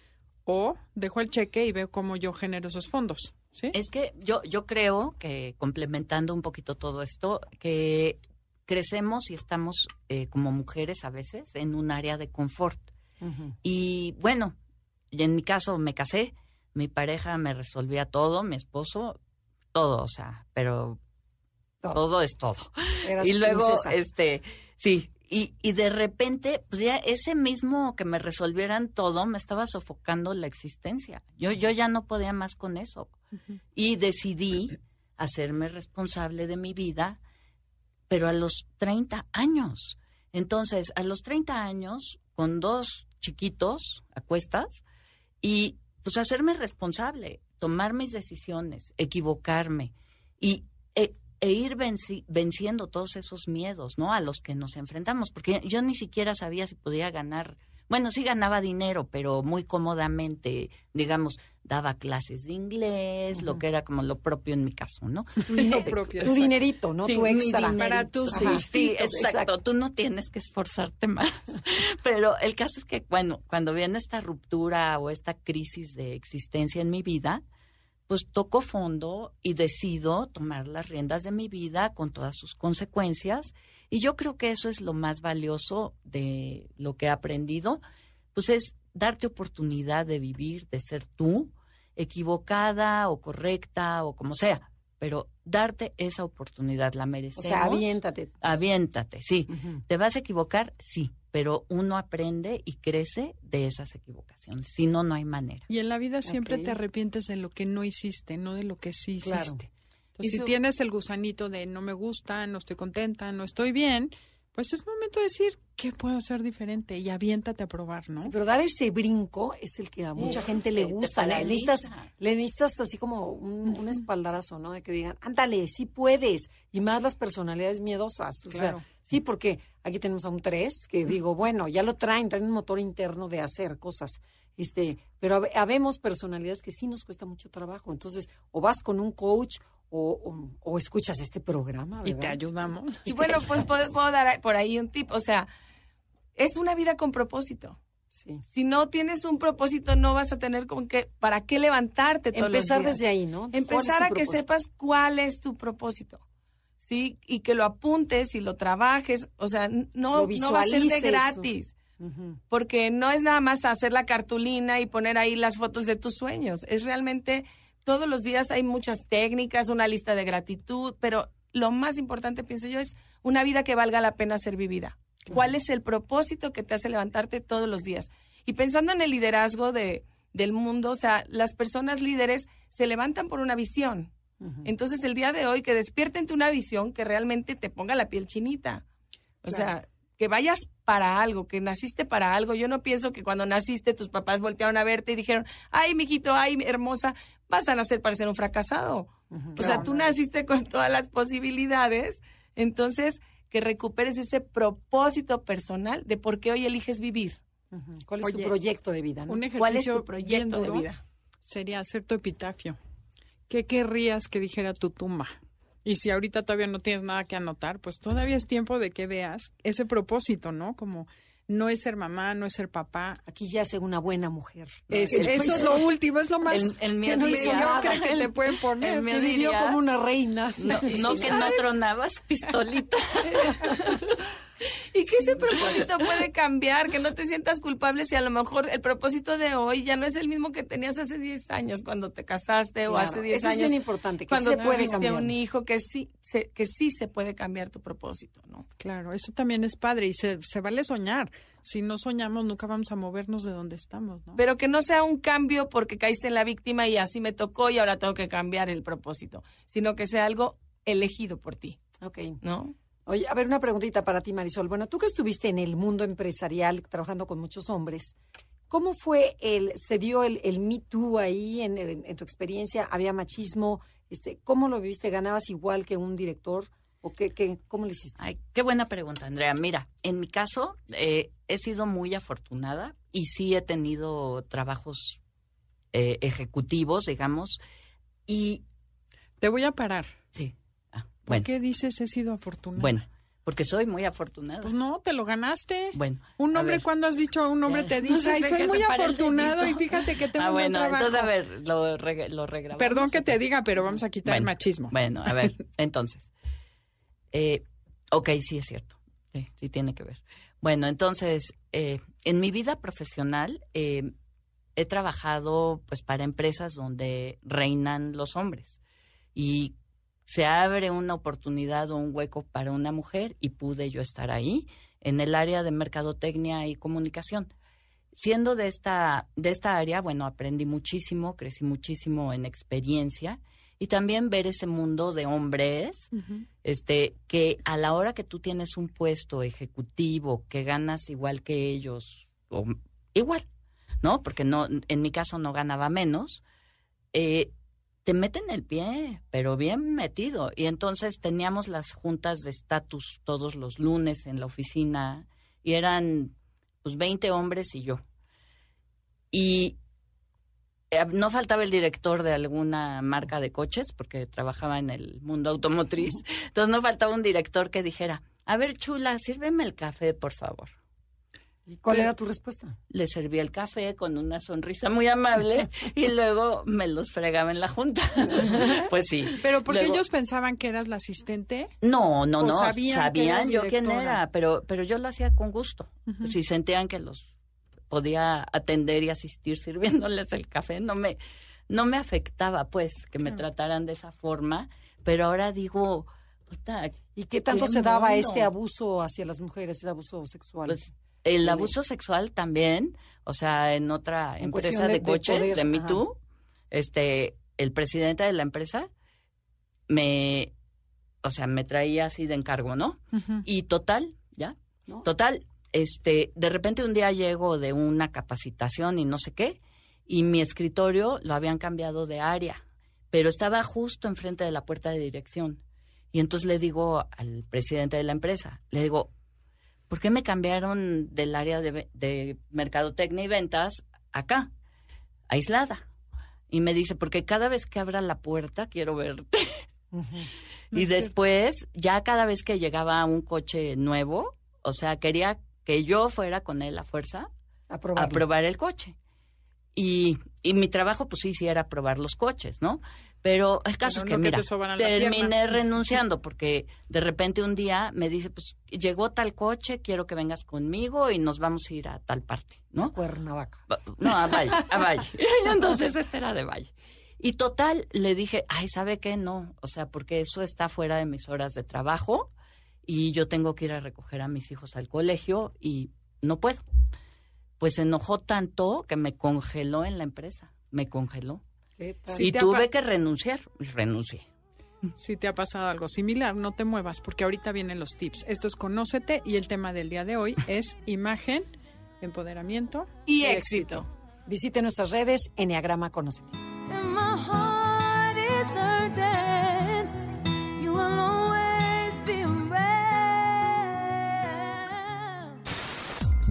o dejo el cheque y veo cómo yo genero esos fondos. ¿Sí? Es que yo, yo creo que complementando un poquito todo esto, que crecemos y estamos eh, como mujeres a veces en un área de confort. Y bueno, y en mi caso me casé, mi pareja me resolvía todo, mi esposo, todo, o sea, pero Todo. todo, es todo. Eras y luego, princesa. este, sí, y, y de repente, pues ya ese mismo que me resolvieran todo me estaba sofocando la existencia. Yo, yo ya no podía más con eso. Y decidí hacerme responsable de mi vida, pero a los 30 años. Entonces, a los 30 años, con dos chiquitos a cuestas, y pues hacerme responsable, tomar mis decisiones, equivocarme y e, e ir venci- venciendo todos esos miedos, ¿no? A los que nos enfrentamos, porque yo ni siquiera sabía si podía ganar. Bueno, sí ganaba dinero, pero muy cómodamente, digamos, daba clases de inglés, lo que era como lo propio en mi caso, ¿no? [laughs] [laughs] Lo propio, Tu exacto. dinerito, ¿no? Sí, tu extra. Para tus. Sí, exacto. exacto. Tú no tienes que esforzarte más. [laughs] Pero el caso es que, bueno, cuando viene esta ruptura o esta crisis de existencia en mi vida, pues toco fondo y decido tomar las riendas de mi vida con todas sus consecuencias. Y yo creo que eso es lo más valioso de lo que he aprendido, pues es darte oportunidad de vivir, de ser tú, equivocada o correcta o como sea, pero darte esa oportunidad, la O merecemos. sea, aviéntate. Aviéntate, sí. ¿Te vas a equivocar? Sí, pero uno aprende y crece de esas equivocaciones. Si no, no hay manera. Y en la vida siempre te arrepientes de lo que no hiciste, no de lo que sí hiciste. Claro. Entonces, Y si su- tienes el gusanito de no me gusta, no estoy contenta, no estoy bien, pues es momento de decir qué puedo hacer diferente y aviéntate a probar, ¿no? Sí, pero dar ese brinco es el que a mucha Uf, gente le gusta. Le necesitas, le necesitas así como un, un espaldarazo, ¿no? De que digan, ándale, sí puedes. Y más las personalidades miedosas. O Claro. sea, sí, porque aquí tenemos a un tres que digo, bueno, ya lo traen, traen un motor interno de hacer cosas. Este, pero habe- habemos personalidades que sí nos cuesta mucho trabajo. Entonces, o vas con un coach o, o- o escuchas este programa, Y te ayudamos. Y bueno, pues puedo, puedo dar por ahí un tip. O sea, es una vida con propósito. Sí. Si no tienes un propósito, no vas a tener con qué, para qué levantarte todos Empezar los días. desde ahí, ¿no? ¿Cuál es Empezar a que propósito? sepas cuál es tu propósito. ¿Sí? Y que lo apuntes y lo trabajes. O sea, no, no va a ser de gratis. Porque no es nada más hacer la cartulina y poner ahí las fotos de tus sueños. Es realmente todos los días hay muchas técnicas, una lista de gratitud, pero lo más importante, pienso yo, es una vida que valga la pena ser vivida. ¿Cuál es el propósito que te hace levantarte todos los días? Y pensando en el liderazgo de, del mundo, o sea, las personas líderes se levantan por una visión. Entonces, el día de hoy, que despierten tu una visión que realmente te ponga la piel chinita. O sea, que vayas para algo, que naciste para algo. Yo no pienso que cuando naciste tus papás voltearon a verte y dijeron, ay, mijito, ay, hermosa, vas a nacer para ser un fracasado. O sea, tú naciste con todas las posibilidades. Entonces, que recuperes ese propósito personal de por qué hoy eliges vivir. ¿Cuál es Oye, tu proyecto de vida? no? Un ¿Cuál es ejercicio tu proyecto de vida? sería hacer tu epitafio. ¿Qué querrías que dijera tu tumba? Y si ahorita todavía no tienes nada que anotar, pues todavía es tiempo de que veas ese propósito, ¿no? Como no es ser mamá, no es ser papá. Aquí ya sé una buena mujer. Es- eso es lo último, es lo más El- el que diría- que te pueden poner. que vivió como una reina. No, no que no tronabas pistolita. [laughs] [laughs] Y que ese propósito puede cambiar, que no te sientas culpable si a lo mejor el propósito de hoy ya no es el mismo que tenías hace 10 años cuando te casaste o hace 10 eso es años. bien importante, que cuando se puede cambiar. un hijo, que sí, se, que sí se puede cambiar tu propósito, ¿no? Claro, eso también es padre y se, se vale soñar. Si no soñamos, nunca vamos a movernos de donde estamos, ¿no? Pero que no sea un cambio porque caíste en la víctima y así me tocó y ahora tengo que cambiar el propósito, sino que sea algo elegido por ti, Ok. ¿no? Oye, a ver, una preguntita para ti, Marisol. Bueno, tú que estuviste en el mundo empresarial trabajando con muchos hombres, ¿cómo fue el, se dio el, el Me Too ahí en, en- en tu experiencia? ¿Había machismo? Este, ¿Cómo lo viviste? ¿Ganabas igual que un director? ¿O qué, qué, cómo lo hiciste? Ay, qué buena pregunta, Andrea. Mira, en mi caso eh, he sido muy afortunada y sí he tenido trabajos eh, ejecutivos, digamos, y Te voy a parar. sí. ¿Por bueno, qué dices he sido afortunada? bueno, porque soy muy afortunada. Pues no, te lo ganaste. Bueno, Un hombre, cuando has dicho a un hombre te [laughs] dice, ay, soy muy afortunado y fíjate que tengo Ah, un buen bueno, trabajo. entonces a ver, lo, reg- lo regrabamos. Perdón que ¿o te diga, pero vamos a quitar el machismo. Bueno, a ver, [laughs] entonces. Eh, ok, sí es cierto. Sí, sí tiene que ver. Bueno, entonces, eh, en mi vida profesional eh, he trabajado pues para empresas donde reinan los hombres. Y se abre una oportunidad o un hueco para una mujer y pude yo estar ahí en el área de mercadotecnia y comunicación. Siendo de esta, de esta área, bueno, aprendí muchísimo, crecí muchísimo en experiencia y también ver ese mundo de hombres, este, que a la hora que tú tienes un puesto ejecutivo, que ganas igual que ellos, o igual, ¿no? Porque no, en mi caso no ganaba menos, eh, te meten el pie, pero bien metido. Y entonces teníamos las juntas de estatus todos los lunes en la oficina y eran pues 20 hombres y yo. Y eh, no faltaba el director de alguna marca de coches, porque trabajaba en el mundo automotriz. Entonces no faltaba un director que dijera, a ver, chula, sírveme el café, por favor. ¿Y cuál era tu respuesta? Le serví el café con una sonrisa muy amable y luego me los fregaba en la junta. [laughs] pues sí. Pero porque Luego- ellos pensaban que eras la asistente. No, no, ¿O no. sabían Sabían, que yo quién era, pero, pero yo lo hacía con gusto. Si sentían que los podía atender y asistir sirviéndoles el café, no me, no me afectaba, pues, que me trataran de esa forma. Pero ahora digo, puta, ¿Y qué tanto Qué se daba mono. este abuso hacia las mujeres, el abuso sexual? pues, el abuso sexual también, o sea, en otra En empresa de, de- de coches, poder, de Me. Too, este, el presidente de la empresa me, o sea, me traía así de encargo, ¿no? Y total, ¿ya? ¿No? Total, este, de repente un día llego de una capacitación y no sé qué, y mi escritorio lo habían cambiado de área, pero estaba justo enfrente de la puerta de dirección. Y entonces le digo al presidente de la empresa, le digo, ¿por qué me cambiaron del área de, de mercadotecnia y ventas acá, aislada? Y me dice, porque cada vez que abra la puerta quiero verte. [laughs] [laughs] y después, ya cada vez que llegaba un coche nuevo, o sea, quería que yo fuera con él a fuerza a probar el coche. Y, y mi trabajo, pues sí, sí era probar los coches, ¿no? Pero el caso Pero es que, no que mira, te terminé renunciando porque de repente un día me dice, pues llegó tal coche, quiero que vengas conmigo y nos vamos a ir a tal parte, ¿no? Cuernavaca. Va- No, a Valle, a Valle. [laughs] Entonces este era de Valle. Y total, le dije, ay, ¿sabe qué? No, o sea, porque eso está fuera de mis horas de trabajo y yo tengo que ir a recoger a mis hijos al colegio y no puedo. Pues se enojó tanto que me congeló en la empresa, me congeló. Sí, y tuve que renunciar y renuncié. Si te ha pasado algo similar, no te muevas, porque ahorita vienen los tips. Esto es Conócete y el tema del día de hoy [laughs] es imagen, empoderamiento Y éxito. Visite nuestras redes, Enneagrama Conócete.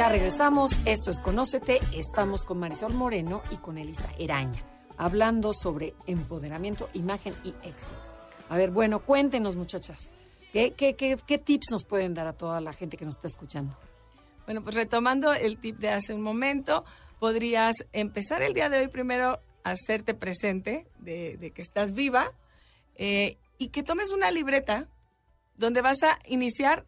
Ya regresamos, esto es Conócete, estamos con Marisol Moreno y con Elisa Eraña, hablando sobre empoderamiento, imagen y éxito. A ver, bueno, cuéntenos muchachas, ¿qué, tips nos pueden dar a toda la gente que nos está escuchando? Bueno, pues retomando el tip de hace un momento, podrías empezar el día de hoy primero a hacerte presente de, de que estás viva eh, y que tomes una libreta donde vas a iniciar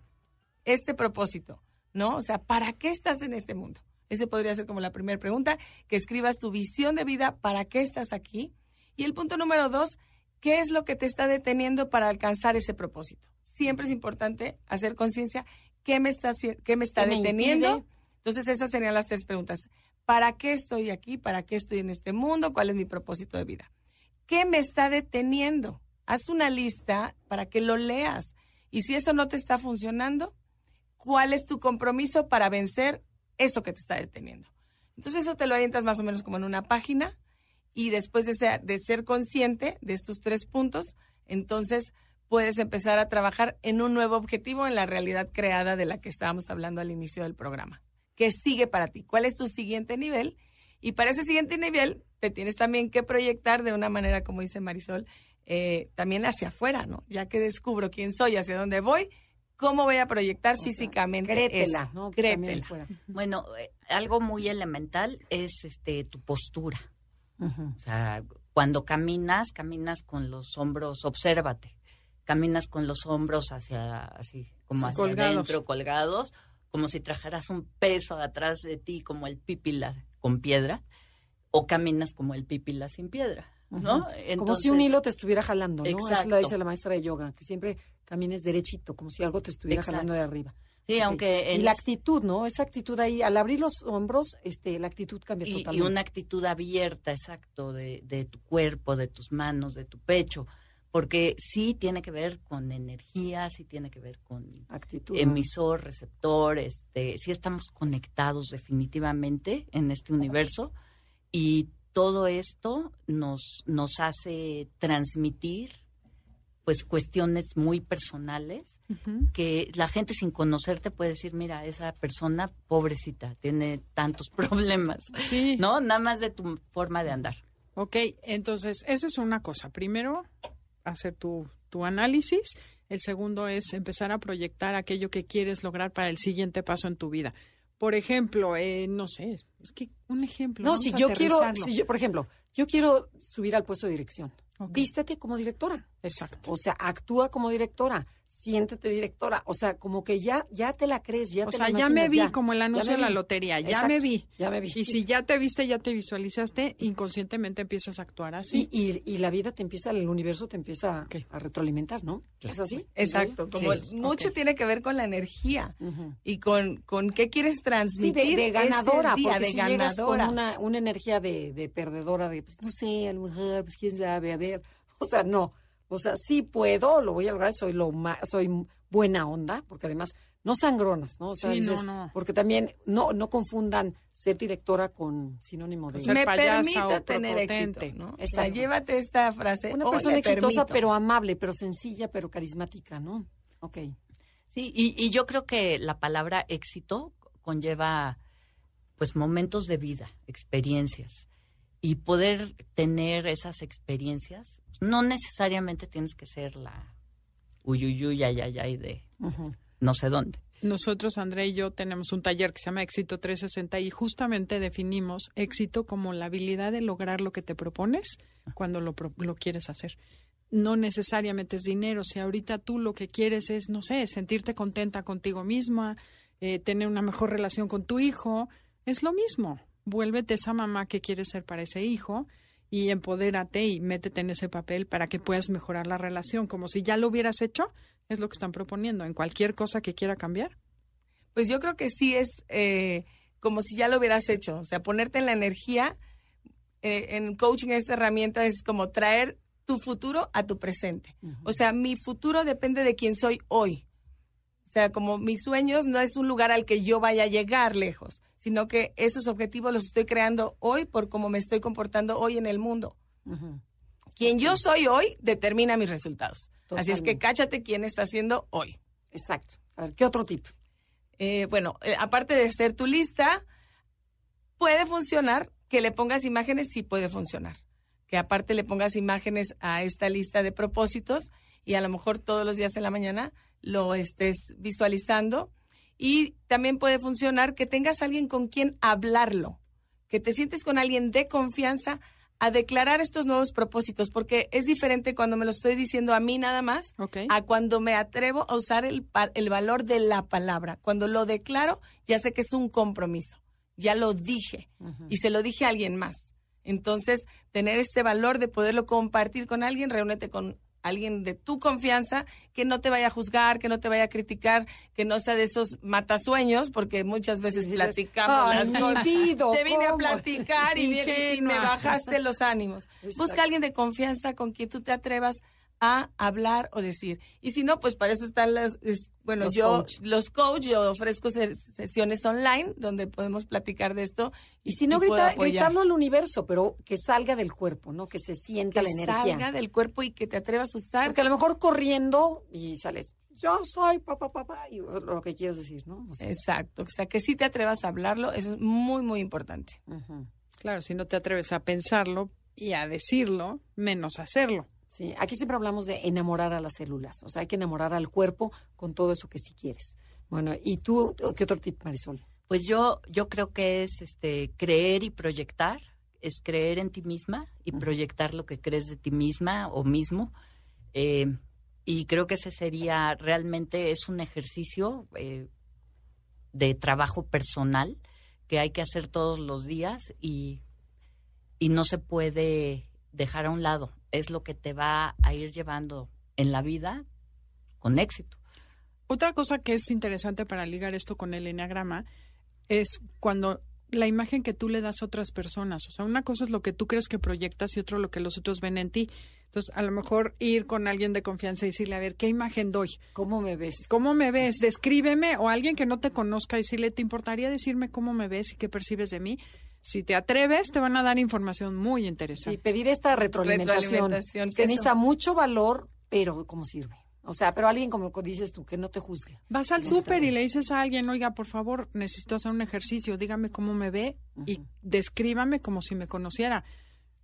este propósito, ¿no? O sea, ¿para qué estás en este mundo? Ese podría ser como la primera pregunta, que escribas tu visión de vida, ¿para qué estás aquí? Y el punto número dos, ¿qué es lo que te está deteniendo para alcanzar ese propósito? Siempre es importante hacer conciencia, ¿qué me está, qué me está ¿Qué me deteniendo? Entonces esas serían las tres preguntas. ¿Para qué estoy aquí? ¿Para qué estoy en este mundo? ¿Cuál es mi propósito de vida? ¿Qué me está deteniendo? Haz una lista para que lo leas. Y si eso no te está funcionando, ¿cuál es tu compromiso para vencer eso que te está deteniendo? Entonces eso te lo avientas más o menos como en una página y después de ser, de ser consciente de estos tres puntos, entonces puedes empezar a trabajar en un nuevo objetivo en la realidad creada de la que estábamos hablando al inicio del programa. ¿Qué sigue para ti? ¿Cuál es tu siguiente nivel? Y para ese siguiente nivel, te tienes también que proyectar de una manera, como dice Marisol, eh, también hacia afuera, ¿no? Ya que descubro quién soy, hacia dónde voy, ¿cómo voy a proyectar físicamente Créetela, eso? ¿no? Que también Créetela. fuera. Bueno, eh, algo muy elemental es este tu postura. O sea, cuando caminas, caminas con los hombros, obsérvate. Caminas con los hombros hacia, así, como hacia colgados. adentro, colgados, como si trajeras un peso atrás de ti, como el pípila con piedra, o caminas como el pípila sin piedra, ¿no? como si un hilo te estuviera jalando, ¿no? Eso lo Exacto. dice la maestra de yoga, que siempre camines derechito, como si algo te estuviera Exacto. jalando de arriba. Sí, aunque Y la es- actitud, ¿no? Esa actitud ahí, al abrir los hombros, este, la actitud cambia y, y totalmente. una actitud abierta, exacto, de, de tu cuerpo, de tus manos, de tu pecho, porque sí tiene que ver con energía, sí tiene que ver con emisor, receptor, este, sí estamos conectados definitivamente en este universo y todo esto nos, nos hace transmitir pues cuestiones muy personales que la gente sin conocerte puede decir, mira, esa persona pobrecita tiene tantos [laughs] problemas, Sí. ¿no? Nada más de tu forma de andar. Ok, entonces, esa es una cosa. Primero, hacer tu, tu análisis. El segundo es empezar a proyectar aquello que quieres lograr para el siguiente paso en tu vida. Por ejemplo, eh, no sé, es que un ejemplo. No, si yo quiero, si yo, por ejemplo, yo quiero subir al puesto de dirección. Vístete como directora. Exacto. O sea, actúa como directora. Siéntete directora. O sea, como que ya, ya te la crees, ya O te sea, la ya me imaginas, vi como el anuncio de la lotería, ya Exacto, me vi. Ya me vi. Y si ya te viste, ya te visualizaste, inconscientemente empiezas a actuar así. Y, y, y la vida te empieza, el universo te empieza a retroalimentar, ¿no? ¿Es así? Exacto, como Sí, mucho tiene que ver con la energía y con, con qué quieres Sí, transmitir de, de ganadora, ese día, porque de si llegas con ganadora. una, una energía de, de perdedora, de pues no sé, a lo mejor, pues quién sabe, a ver. O sea, no. O sea, sí puedo, lo voy a lograr, soy lo ma- soy buena onda, porque además no sangronas, ¿no? O sea, Sí, no, dices- no. Porque también no, no confundan ser directora con sinónimo de me permite tener éxito, ¿no? O sea, llévate esta frase. una "Hoy persona exitosa, permito". pero amable, pero sencilla, pero carismática, ¿no? Ok. Sí, y, y yo creo que la palabra éxito conlleva pues momentos de vida, experiencias. Y poder tener esas experiencias, no necesariamente tienes que ser la uyuyuy, ay, ay, ay de no sé dónde. Nosotros, André y yo, tenemos un taller que se llama Éxito 360 y justamente definimos éxito como la habilidad de lograr lo que te propones cuando lo, pro- lo quieres hacer. No necesariamente es dinero. Si ahorita tú lo que quieres es, no sé, sentirte contenta contigo misma, eh, tener una mejor relación con tu hijo, es lo mismo. Vuélvete esa mamá que quieres ser para ese hijo y empodérate y métete en ese papel para que puedas mejorar la relación, como si ya lo hubieras hecho, es lo que están proponiendo, en cualquier cosa que quiera cambiar. Pues yo creo que sí es eh, como si ya lo hubieras hecho. O sea, ponerte en la energía. eh, en coaching esta herramienta es como traer tu futuro a tu presente. O sea, mi futuro depende de quién soy hoy. O sea, como mis sueños no es un lugar al que yo vaya a llegar lejos, sino que esos objetivos los estoy creando hoy por cómo me estoy comportando hoy en el mundo. Quien yo soy hoy determina mis resultados. Así es que cáchate quién está haciendo hoy. Exacto. A ver, ¿qué otro tip? Eh, bueno, eh, aparte de hacer tu lista, puede funcionar que le pongas imágenes, sí puede funcionar. Que aparte le pongas imágenes a esta lista de propósitos y a lo mejor todos los días en la mañana lo estés visualizando. Y también puede funcionar que tengas alguien con quien hablarlo, que te sientes con alguien de confianza a declarar estos nuevos propósitos, porque es diferente cuando me lo estoy diciendo a mí nada más a cuando me atrevo a usar el, el valor de la palabra. Cuando lo declaro, ya sé que es un compromiso. Ya lo dije y se lo dije a alguien más. Entonces, tener este valor de poderlo compartir con alguien, reúnete con alguien de tu confianza que no te vaya a juzgar, que no te vaya a criticar, que no sea de esos matasueños, porque muchas veces Sí, dices, platicamos "Ay, las cosas. Te vine a ¿cómo?" platicar y, viene- y me bajaste los ánimos. Exacto. Busca a alguien de confianza con quien tú te atrevas a hablar o decir. Y si no, pues para eso están las, es- bueno, Los yo, coach. los coach, yo ofrezco se- sesiones online donde podemos platicar de esto. Y si no, puedo grita- apoyar. gritarlo al universo, pero que salga del cuerpo, ¿no? Que se sienta que la energía. salga del cuerpo y que te atrevas a usar. Porque a lo mejor corriendo y sales, yo soy papá, papá, y lo que quieres decir, ¿no? O sea, Exacto, o sea, que sí te atrevas a hablarlo, eso es muy, muy importante. Claro, si no te atreves a pensarlo y a decirlo, menos hacerlo. Sí, aquí siempre hablamos de enamorar a las células, o sea, hay que enamorar al cuerpo con todo eso que sí quieres. Bueno, ¿y tú qué otro tip, Marisol? Pues yo, yo creo que es este creer y proyectar, es creer en ti misma y proyectar lo que crees de ti misma o mismo. Eh, y creo que ese sería realmente es un ejercicio eh, de trabajo personal que hay que hacer todos los días y, y no se puede dejar a un lado. Es lo que te va a ir llevando en la vida con éxito. Otra cosa que es interesante para ligar esto con el enneagrama es cuando la imagen que tú le das a otras personas. O sea, una cosa es lo que tú crees que proyectas y otro lo que los otros ven en ti. Entonces, a lo mejor ir con alguien de confianza y decirle, a ver, ¿qué imagen doy? ¿Cómo me ves? ¿Cómo me ves? Descríbeme. O alguien que no te conozca y decirle, ¿te importaría decirme cómo me ves y qué percibes de mí? Si te atreves, te van a dar información muy interesante. Y pedir esta retroalimentación. Retroalimentación, que que eso- necesita mucho valor, pero ¿cómo sirve? O sea, pero alguien como dices tú, que no te juzgue. Vas al súper y le dices a alguien, oiga, por favor, necesito hacer un ejercicio, dígame cómo me ve y descríbame como si me conociera.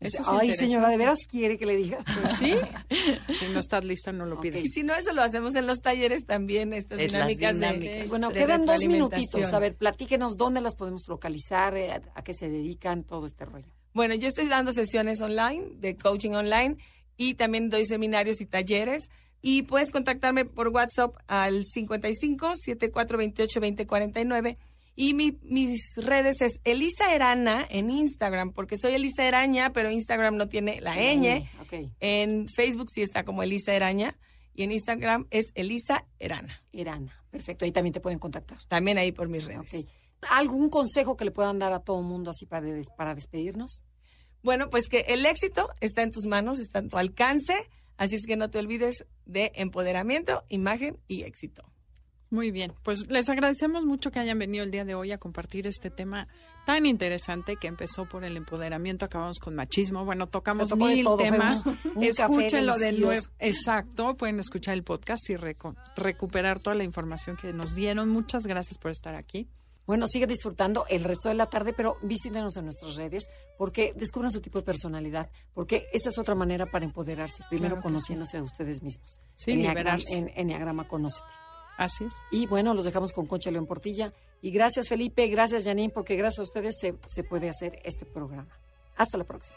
Eso es Ay, señora, ¿de veras quiere que le diga? Pues sí. [laughs] si no estás lista, no lo pides. Y si no, eso lo hacemos en los talleres también, estas Es dinámicas, de- dinámicas. Bueno, de quedan dos minutitos. A ver, platíquenos dónde las podemos localizar, eh, a, a qué se dedican, todo este rollo. Bueno, yo estoy dando sesiones online, de coaching online, y también doy seminarios y talleres. Y puedes contactarme por WhatsApp al 55 7428 2049. Y mi- mis redes es Elisa Erana en Instagram, porque soy Elisa Eraña, pero Instagram no tiene la ñ. En Facebook sí está como Elisa Eraña. Y en Instagram es Elisa Erana. Irana. Perfecto, ahí también te pueden contactar. También ahí por mis redes. ¿Algún consejo que le puedan dar a todo el mundo así para, des- para despedirnos? Bueno, pues que el éxito está en tus manos, está en tu alcance, así es que no te olvides de empoderamiento, imagen y éxito. Muy bien, pues les agradecemos mucho que hayan venido el día de hoy a compartir este tema tan interesante que empezó por el empoderamiento, acabamos con machismo. Bueno, tocamos mil todo, temas. [laughs] Escúchenlo de nuevo. Exacto, pueden escuchar el podcast y recuperar toda la información que nos dieron. Muchas gracias por estar aquí. Bueno, sigue disfrutando el resto de la tarde, pero visítenos en nuestras redes porque descubran su tipo de personalidad, porque esa es otra manera para empoderarse, primero Claro conociéndose a ustedes mismos. Sí, liberarse. En Enneagrama Conócete. Así es. Y bueno, los dejamos con Concha León Portilla. Y gracias Felipe, gracias Janine, porque gracias a ustedes se, se puede hacer este programa. Hasta la próxima.